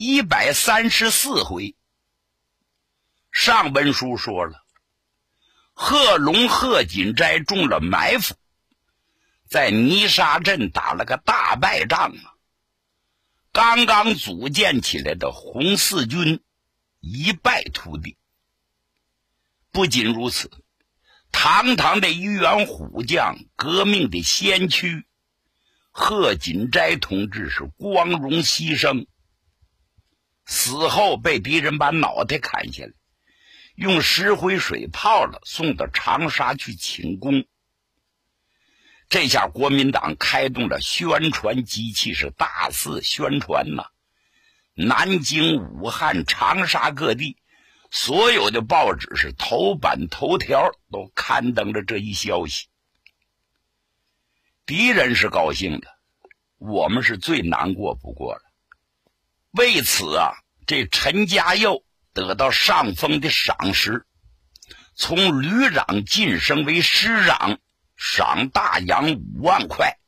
一百三十四回，上文书说了，贺龙、贺锦斋中了埋伏。在泥沙镇打了个大败仗啊！刚刚组建起来的红四军一败涂地。不仅如此，堂堂的一员虎将、革命的先驱贺锦斋同志是光荣牺牲，死后被敌人把脑袋砍下来，用石灰水泡了，送到长沙去请功。这下国民党开动了宣传机器，是大肆宣传呐！南京、武汉、长沙各地，所有的报纸是头版头条都刊登着这一消息。敌人是高兴的，我们是最难过不过了。为此啊，这陈家佑得到上峰的赏识，从旅长晋升为师长。赏大洋五万块，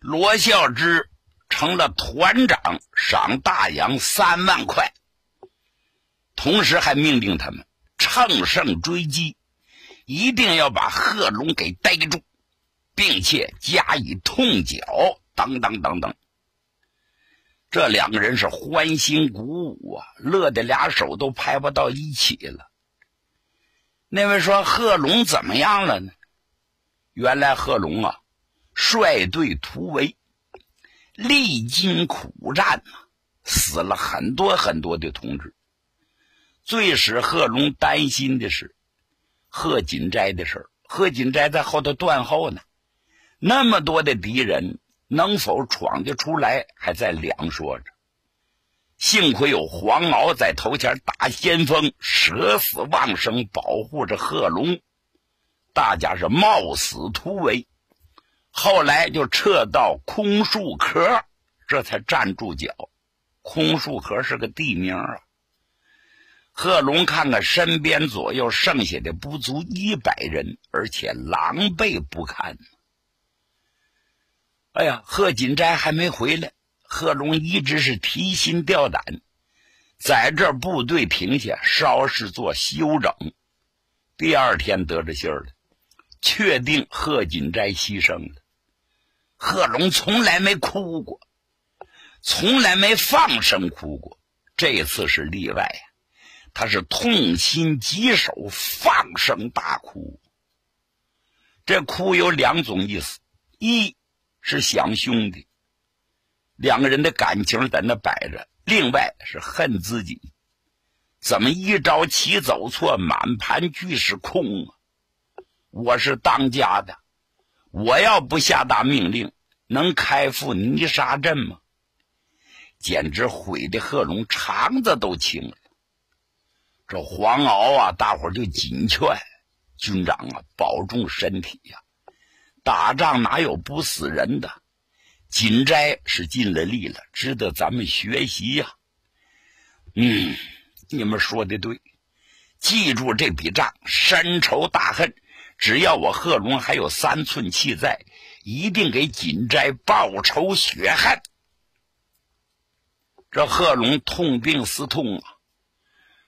罗孝之成了团长，赏大洋三万块。同时还命令他们乘胜追击，一定要把贺龙给逮住，并且加以痛剿。等等等等，这两个人是欢欣鼓舞啊，乐得俩手都拍不到一起了。那位说贺龙怎么样了呢？原来贺龙啊，率队突围，历经苦战，死了很多很多的同志。最使贺龙担心的是贺锦斋的事贺锦斋在后头断后呢，那么多的敌人，能否闯得出来，还在两说着。幸亏有黄鳌在头前打先锋，舍死忘生，保护着贺龙。大家是冒死突围，后来就撤到空树壳，这才站住脚。空树壳是个地名啊。贺龙看看身边左右剩下的不足一百人，而且狼狈不堪。哎呀，贺锦斋还没回来，贺龙一直是提心吊胆，在这部队停下，稍事做休整。第二天得着信儿了。确定贺锦斋牺牲了，贺龙从来没哭过，从来没放声哭过，这次是例外呀！他是痛心疾首，放声大哭。这哭有两种意思：一是想兄弟，两个人的感情在那摆着；另外是恨自己，怎么一朝棋走错，满盘俱是空啊！我是当家的，我要不下达命令，能开赴泥沙镇吗？简直毁的贺龙肠子都青了。这黄鳌啊，大伙就紧劝军长啊，保重身体呀！打仗哪有不死人的？锦斋是尽了力了，值得咱们学习呀。嗯，你们说的对，记住这笔账，深仇大恨。只要我贺龙还有三寸气在，一定给锦斋报仇雪恨。这贺龙痛定思痛啊，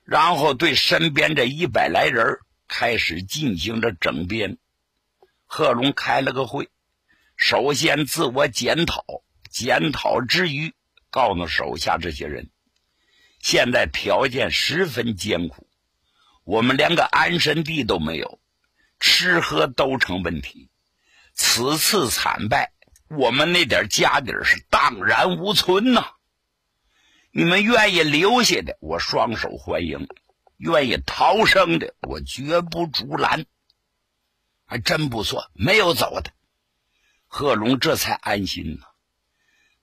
然后对身边这一百来人开始进行着整编。贺龙开了个会，首先自我检讨，检讨之余，告诉手下这些人，现在条件十分艰苦，我们连个安身地都没有。吃喝都成问题，此次惨败，我们那点家底是荡然无存呐！你们愿意留下的，我双手欢迎；愿意逃生的，我绝不阻拦。还真不错，没有走的。贺龙这才安心呢。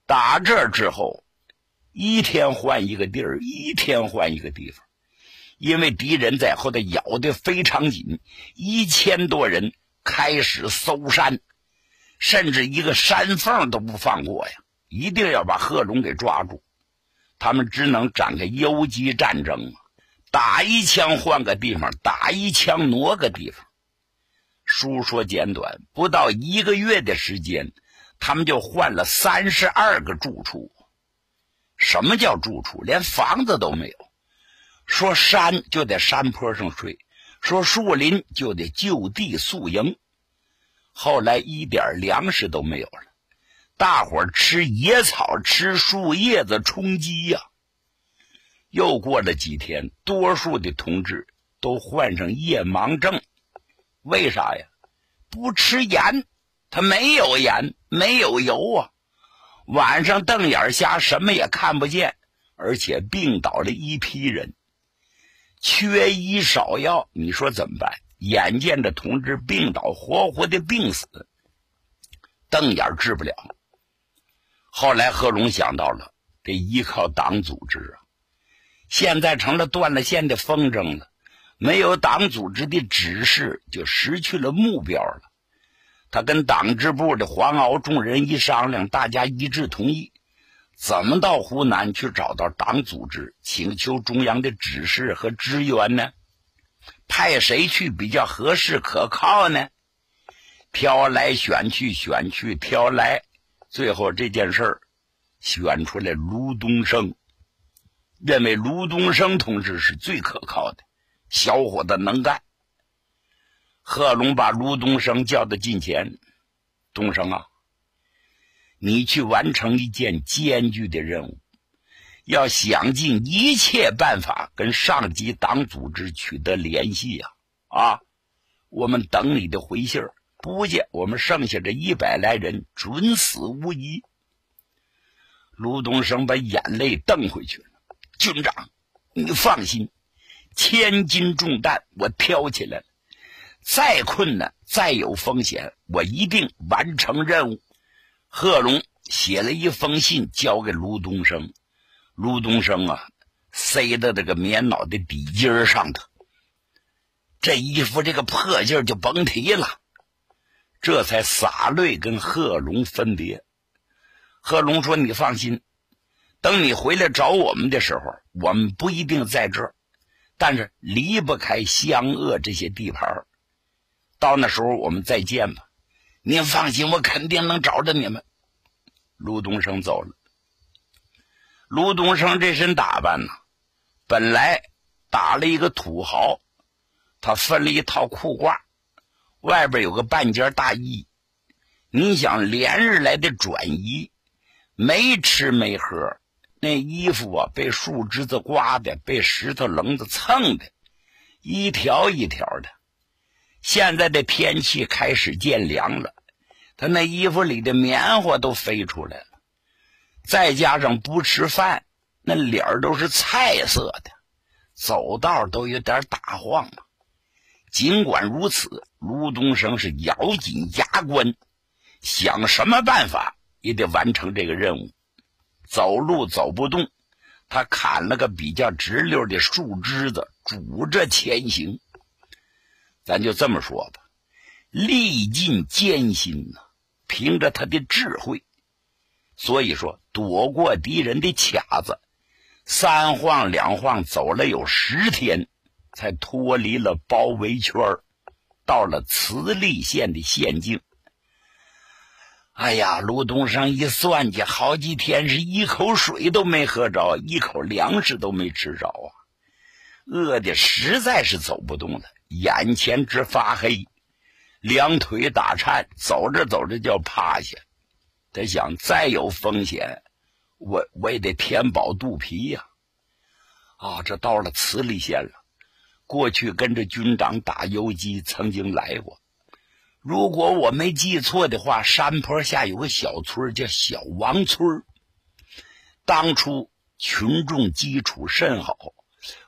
打这之后，一天换一个地儿，一天换一个地方，因为敌人在后头咬得非常紧，一千多人开始搜山，甚至一个山缝都不放过呀，一定要把贺龙给抓住。他们只能展开游击战争，打一枪换个地方，打一枪挪个地方。书说简短，不到一个月的时间，他们就换了三十二个住处。什么叫住处？连房子都没有。说山就在山坡上睡，说树林就得就地宿营。后来一点粮食都没有了。大伙儿吃野草，吃树叶子充饥呀。又过了几天，多数的同志都患上夜盲症，为啥呀？不吃盐，他没有盐，没有油啊。晚上瞪眼瞎，什么也看不见，而且病倒了一批人，缺医少药，你说怎么办？眼见着同志病倒，活活的病死，瞪眼治不了。后来贺龙想到了，得依靠党组织啊！现在成了断了线的风筝了，没有党组织的指示，就失去了目标了。他跟党支部的黄鳌众人一商量，大家一致同意，怎么到湖南去找到党组织，请求中央的指示和支援呢？派谁去比较合适可靠呢？挑来选去，选去挑来。最后这件事儿选出来，卢东升认为卢东升同志是最可靠的，小伙子能干。贺龙把卢东升叫到近前：“东升啊，你去完成一件艰巨的任务，要想尽一切办法跟上级党组织取得联系呀！啊，我们等你的回信儿。”不见我们剩下这一百来人准死无疑。卢东升把眼泪瞪回去了。军长，你放心，千斤重担我挑起来了。再困难，再有风险，我一定完成任务。贺龙写了一封信交给卢东升，卢东升啊，塞到这个棉袄的底襟上头。这衣服这个破劲儿就甭提了。这才洒泪跟贺龙分别。贺龙说：“你放心，等你回来找我们的时候，我们不一定在这儿，但是离不开湘鄂这些地盘。到那时候我们再见吧。您放心，我肯定能找着你们。”卢东升走了。卢东升这身打扮呢，本来打了一个土豪，他分了一套裤褂。外边有个半截大衣，你想连日来的转移，没吃没喝，那衣服啊被树枝子刮的，被石头棱子蹭的，一条一条的。现在的天气开始渐凉了，他那衣服里的棉花都飞出来了，再加上不吃饭，那脸都是菜色的，走道都有点打晃了。尽管如此，卢东升是咬紧牙关，想什么办法也得完成这个任务。走路走不动，他砍了个比较直溜的树枝子，拄着前行。咱就这么说吧，历尽艰辛呐，凭着他的智慧，所以说躲过敌人的卡子，三晃两晃走了有十天。才脱离了包围圈到了慈利县的县境。哎呀，卢东升一算计，好几天是一口水都没喝着，一口粮食都没吃着啊！饿的实在是走不动了，眼前直发黑，两腿打颤，走着走着就要趴下。他想，再有风险，我我也得填饱肚皮呀！啊，这到了慈利县了。过去跟着军长打游击，曾经来过。如果我没记错的话，山坡下有个小村叫小王村。当初群众基础甚好，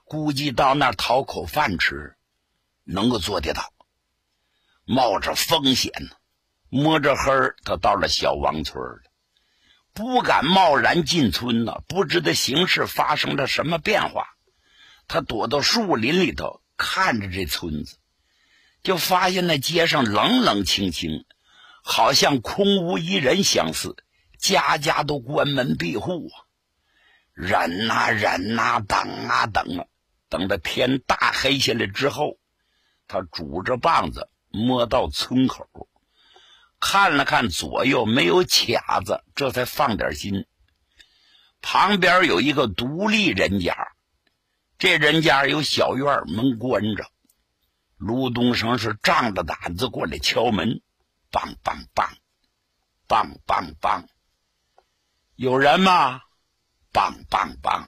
估计到那儿讨口饭吃，能够做得到。冒着风险呢，摸着黑，他到了小王村了。不敢贸然进村呢，不知道形势发生了什么变化。他躲到树林里头，看着这村子，就发现那街上冷冷清清，好像空无一人相似，家家都关门闭户啊。忍呐忍呐，等啊等啊，等到天大黑下来之后，他拄着棒子摸到村口，看了看左右没有卡子，这才放点心。旁边有一个独立人家，这人家有小院，门关着。卢东升是仗着胆子过来敲门，梆梆梆，梆梆梆，有人吗？梆梆梆，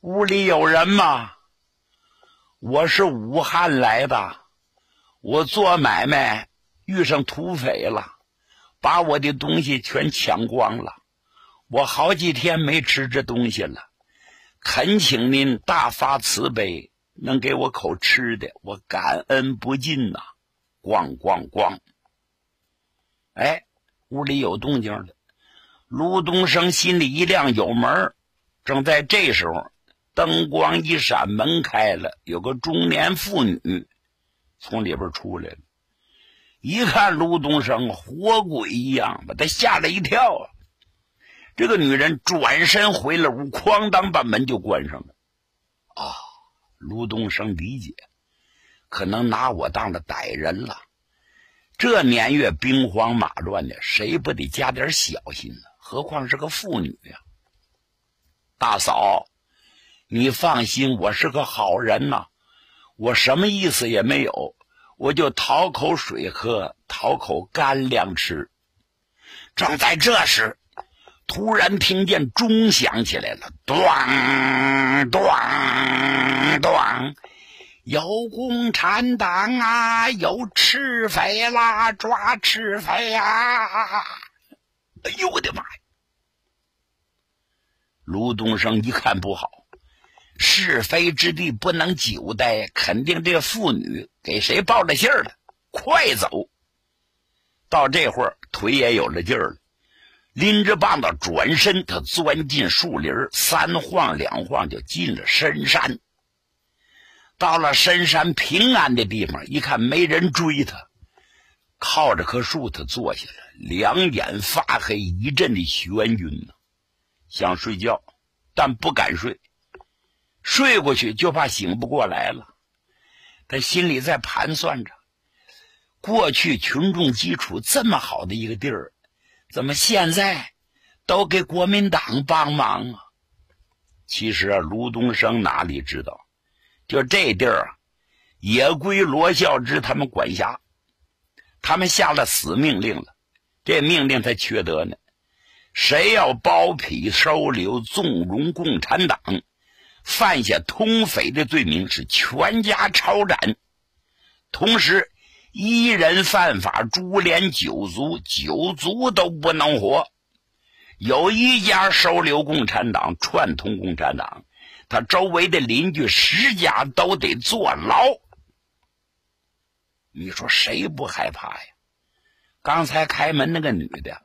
屋里有人吗？我是武汉来的，我做买卖遇上土匪了，把我的东西全抢光了，我好几天没吃这东西了，恳请您大发慈悲，能给我口吃的，我感恩不尽呐！咣咣咣，哎，屋里有动静了。卢东升心里一亮，有门正在这时候，灯光一闪，门开了，有个中年妇女从里边出来了。一看卢东升，活鬼一样，把他吓了一跳啊！这个女人转身回了屋，哐当把门就关上了。啊，卢东升理解，可能拿我当了歹人了。这年月兵荒马乱的，谁不得加点小心呢？何况是个妇女呀！大嫂，你放心，我是个好人呐，我什么意思也没有，我就讨口水喝，讨口干粮吃。正在这时，突然听见钟响起来了，咚咚咣，有共产党啊，有赤匪啦，抓赤匪啊！哎呦我的妈呀！卢东升一看不好，是非之地不能久待，肯定这妇女给谁报了信儿了，快走！到这会儿腿也有了劲儿了，拎着棒子转身，他钻进树林，三晃两晃就进了深山。到了深山平安的地方，一看没人追他，靠着棵树，他坐下来。两眼发黑，一阵的眩晕呢，想睡觉，但不敢睡，睡过去就怕醒不过来了。他心里在盘算着：过去群众基础这么好的一个地儿，怎么现在都给国民党帮忙啊？其实啊，卢东升哪里知道，就这地儿啊，也归罗孝之他们管辖，他们下了死命令了。这命令才缺德呢，谁要包庇收留纵容共产党，犯下通匪的罪名，是全家抄斩。同时，一人犯法，株连九族，九族都不能活。有一家收留共产党，串通共产党，他周围的邻居十家都得坐牢。你说谁不害怕呀？刚才开门那个女的，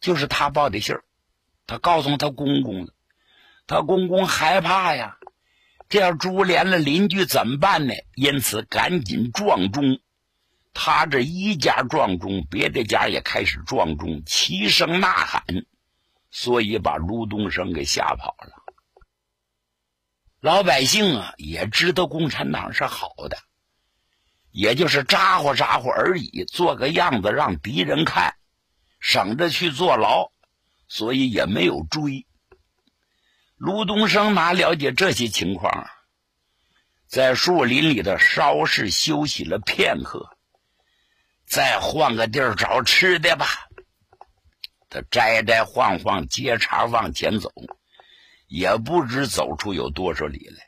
就是他报的信儿，他告诉他公公了，他公公害怕呀，这要株连了邻居怎么办呢？因此赶紧撞钟，他这一家撞钟，别的家也开始撞钟，齐声呐喊，所以把卢东升给吓跑了。老百姓啊，也知道共产党是好的。也就是咋呼咋呼而已，做个样子让敌人看，省着去坐牢，所以也没有追。卢东升哪了解这些情况啊？在树林里头稍事休息了片刻，再换个地儿找吃的吧。他摘摘晃晃，接茬往前走，也不知走出有多少里来，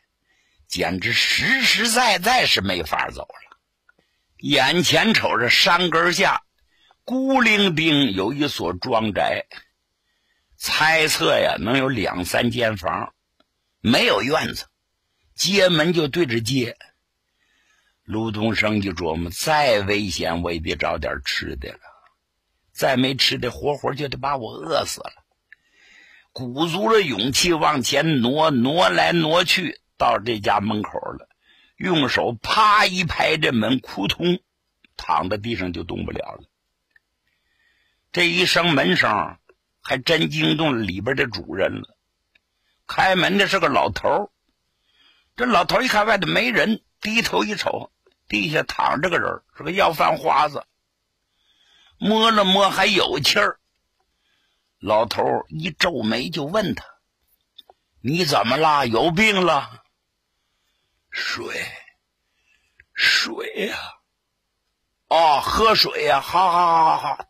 简直实实在在是没法走了。眼前瞅着山根下，孤零零有一所庄宅，猜测呀能有两三间房，没有院子，街门就对着街。卢东升一琢磨，再危险我也得找点吃的了，再没吃的，活活就得把我饿死了。鼓足了勇气往前挪，挪来挪去，到这家门口了，用手啪一拍这门，扑通，躺在地上就动不了了。这一声门声，还真惊动了里边的主人了。开门的是个老头这老头一看外头没人，低头一瞅，地下躺着个人，是个要饭花子。摸了摸，还有气儿。老头一皱眉，就问他：“你怎么了？有病了？”水，水呀！哦，喝水呀！好好好好好。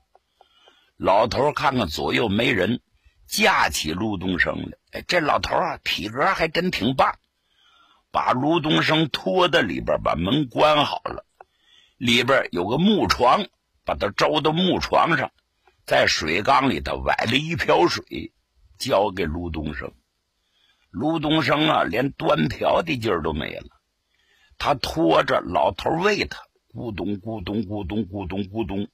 老头看看左右没人，架起卢东升来。哎，这老头啊，体格还真挺棒。把卢东升拖到里边，把门关好了。里边有个木床，把他周到木床上。在水缸里头崴了一瓢水，交给卢东升。卢东升啊，连端瓢的劲儿都没了。他拖着老头喂他，咕咚咕咚咕咚咕咚咕咚，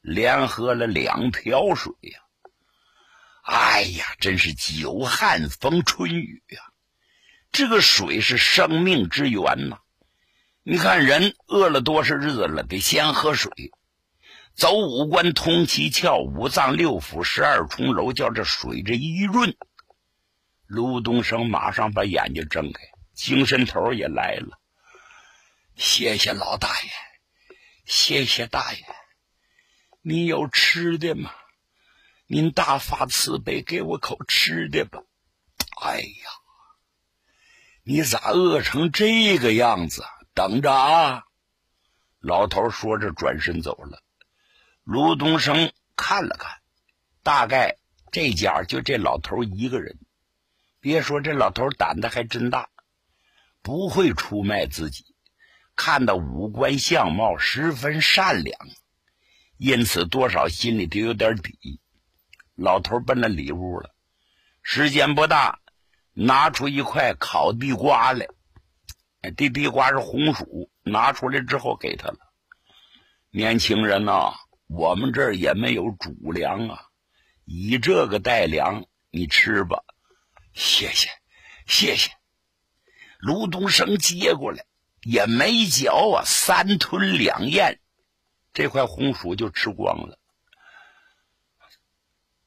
连喝了两瓢水呀！哎呀，真是久旱逢春雨呀！这个水是生命之源呐！你看，人饿了多少日子了，得先喝水。走五关通七窍，五脏六腑十二重楼，叫这水这一润，卢东升马上把眼睛睁开，精神头也来了。谢谢老大爷，谢谢大爷，你有吃的吗？您大发慈悲，给我口吃的吧。哎呀，你咋饿成这个样子？等着啊！老头说着，转身走了。卢东升看了看，大概这家就这老头一个人。别说这老头胆子还真大，不会出卖自己。看到五官相貌十分善良，因此多少心里都有点底。老头奔了里屋了，时间不大，拿出一块烤地瓜来。这地瓜是红薯，拿出来之后给他了。年轻人呐。我们这儿也没有主粮啊，以这个代粮，你吃吧。谢谢，谢谢。卢东升接过来，也没嚼啊，三吞两咽，这块红薯就吃光了。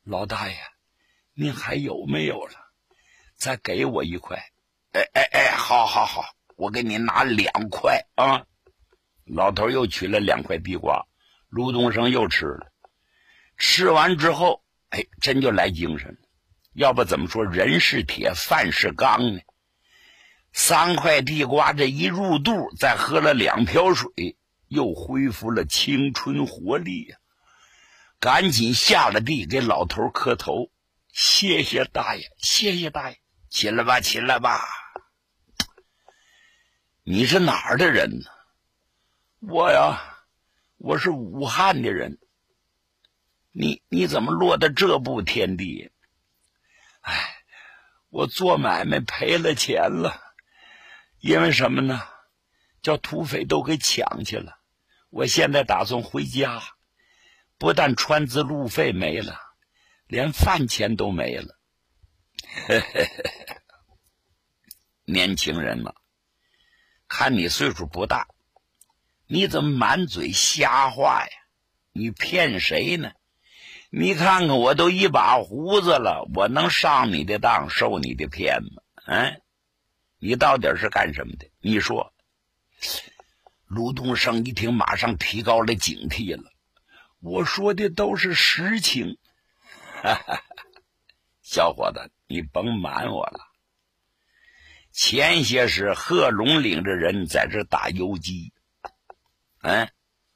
老大爷，您还有没有了？再给我一块。哎哎哎，好好好，我给你拿两块啊。老头又取了两块地瓜。卢东升又吃了，吃完之后，哎，真就来精神了。要不怎么说人是铁，饭是钢呢？三块地瓜这一入肚，再喝了两瓢水，又恢复了青春活力呀！赶紧下了地给老头磕头，谢谢大爷，谢谢大爷，起来吧，起来吧。你是哪儿的人呢？我呀。我是武汉的人，你你怎么落到这步田地？哎，我做买卖赔了钱了，因为什么呢？叫土匪都给抢去了。我现在打算回家，不但川资路费没了，连饭钱都没了。年轻人嘛，看你岁数不大。你怎么满嘴瞎话呀？你骗谁呢？你看看我都一把胡子了，我能上你的当受你的骗吗？嗯，你到底是干什么的？你说。卢东升一听，马上提高了警惕了。我说的都是实情。哈哈，小伙子，你甭瞒我了。前些时贺龙领着人在这打游击。嗯，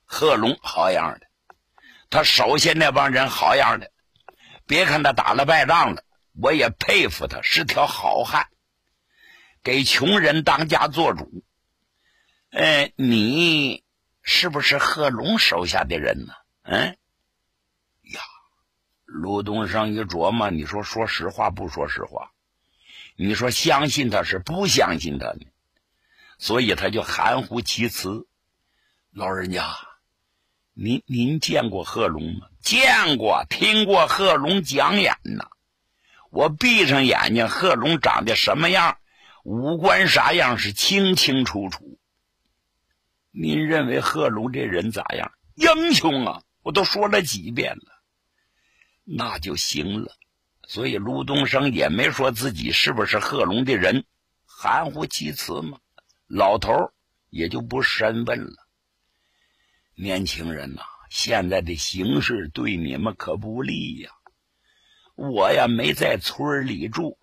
贺龙好样的，他手下那帮人好样的。别看他打了败仗了，我也佩服他，是条好汉，给穷人当家做主。哎，你是不是贺龙手下的人呢？嗯，呀，卢东升一琢磨，你说说实话不说实话？你说相信他是不相信他呢？所以他就含糊其辞。老人家，您您见过贺龙吗？见过，听过贺龙讲演呐。我闭上眼睛，贺龙长得什么样，五官啥样是清清楚楚。您认为贺龙这人咋样？英雄啊！我都说了几遍了，那就行了。所以卢东升也没说自己是不是贺龙的人，含糊其辞嘛。老头也就不深问了。年轻人呐，现在的形势对你们可不利呀。我呀没在村里住，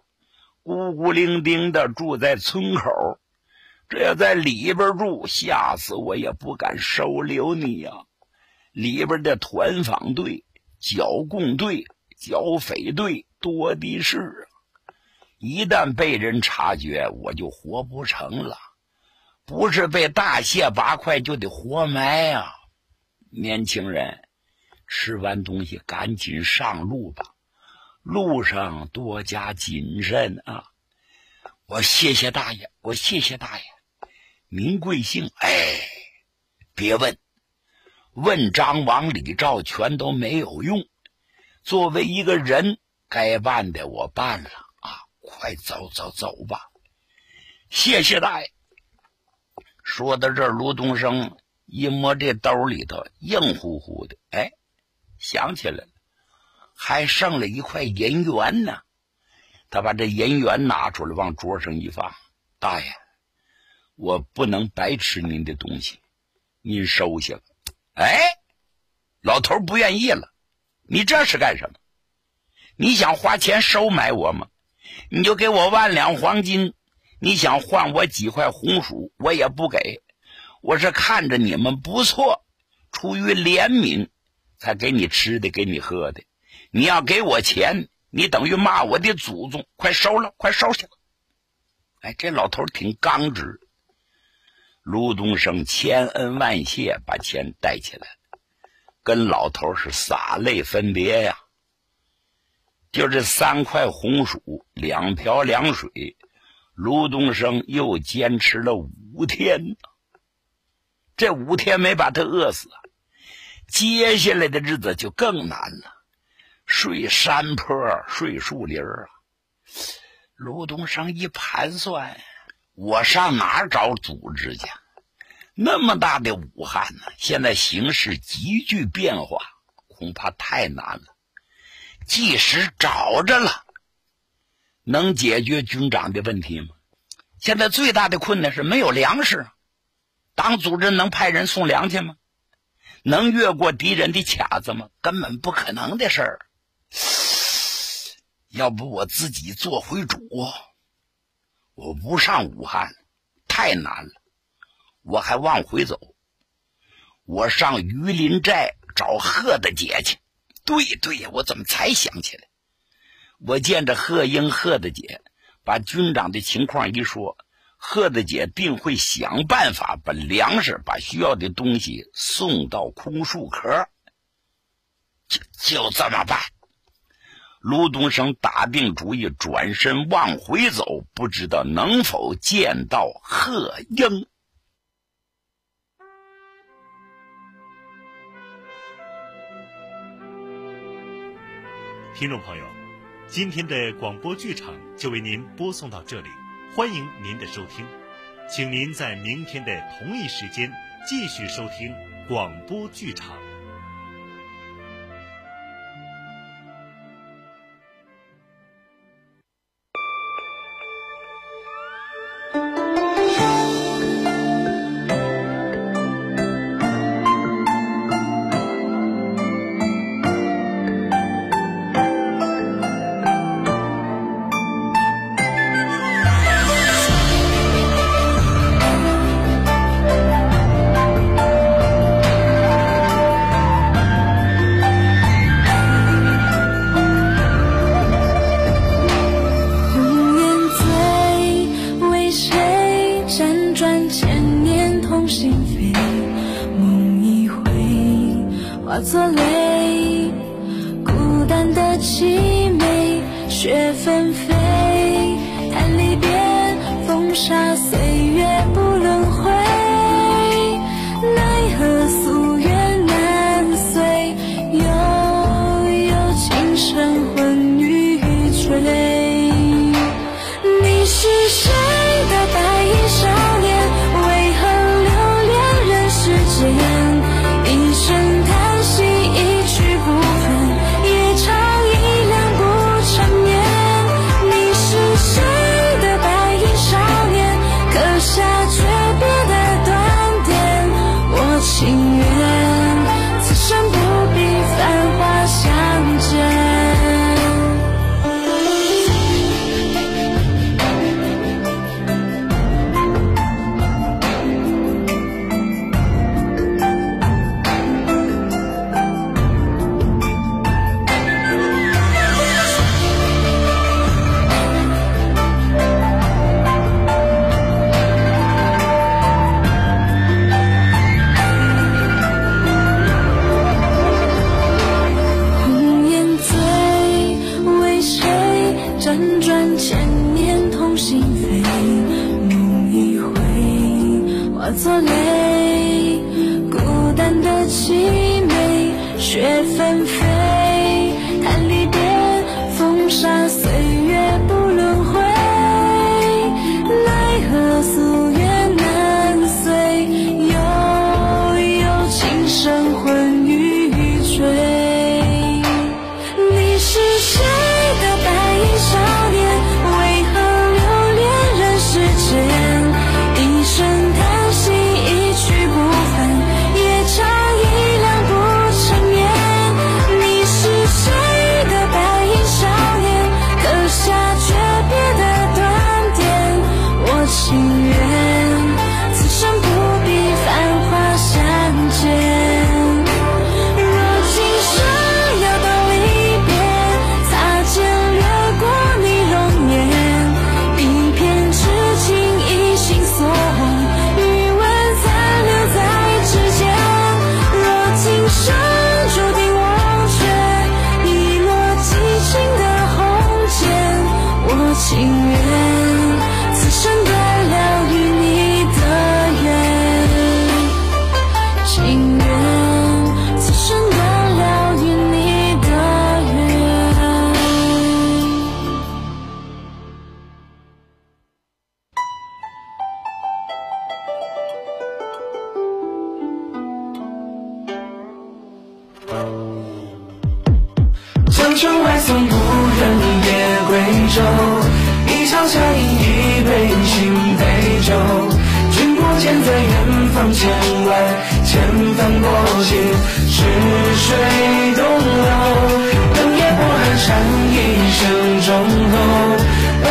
孤孤零零的住在村口。这要在里边住，吓死我也不敢收留你呀！里边的团访队、剿共队、剿匪队多的是啊！一旦被人察觉，我就活不成了。不是被大卸八块，就得活埋呀！年轻人，吃完东西赶紧上路吧，路上多加谨慎啊！我谢谢大爷，我谢谢大爷。您贵姓？哎，别问，问张王李赵全都没有用。作为一个人，该办的我办了啊！快走走走吧，谢谢大爷。说到这儿，卢东升一摸这兜里头硬乎乎的，哎，想起来了，还剩了一块银元呢。他把这银元拿出来，往桌上一放，大爷。我不能白吃您的东西，您收下。哎，老头不愿意了。你这是干什么？你想花钱收买我吗？你就给我万两黄金。你想换我几块红薯，我也不给。我是看着你们不错，出于怜悯才给你吃的，给你喝的。你要给我钱，你等于骂我的祖宗。快收了，快收下。哎，这老头挺刚直。卢东升千恩万谢，把钱带起来，跟老头是洒泪分别呀。就这三块红薯，两瓢凉水，卢东升又坚持了五天这五天没把他饿死，接下来的日子就更难了，睡山坡，睡树林啊。卢东升一盘算。我上哪儿找组织去？那么大的武汉呢？现在形势急剧变化，恐怕太难了。即使找着了，能解决军长的问题吗？现在最大的困难是没有粮食。党组织能派人送粮去吗？能越过敌人的卡子吗？根本不可能的事儿。要不我自己做回主？我不上武汉，太难了。我还往回走，我上榆林寨找贺大姐去。对对呀，我怎么才想起来？我见着贺英、贺大姐，把军长的情况一说，贺大姐定会想办法把粮食、把需要的东西送到空树壳。就就这么办。卢东升打定主意，转身往回走，不知道能否见到贺英。听众朋友，今天的广播剧场就为您播送到这里，欢迎您的收听，请您在明天的同一时间继续收听广播剧场。凄美雪纷飞。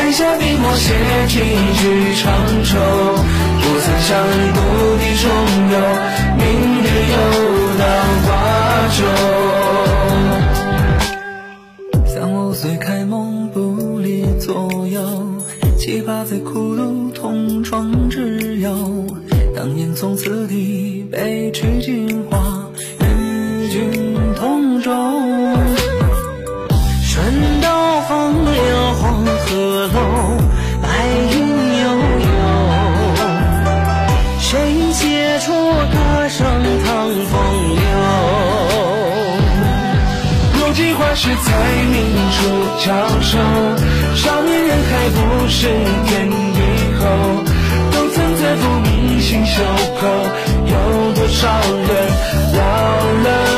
笔下笔墨写几句长愁，不曾想故地重游，明日又到花洲。三五岁开蒙不离左右，七八岁苦读同窗之友。当年从此地北去京华。是在明出处交，少年人还不是天地后，都曾自负铭心袖口，有多少人老了。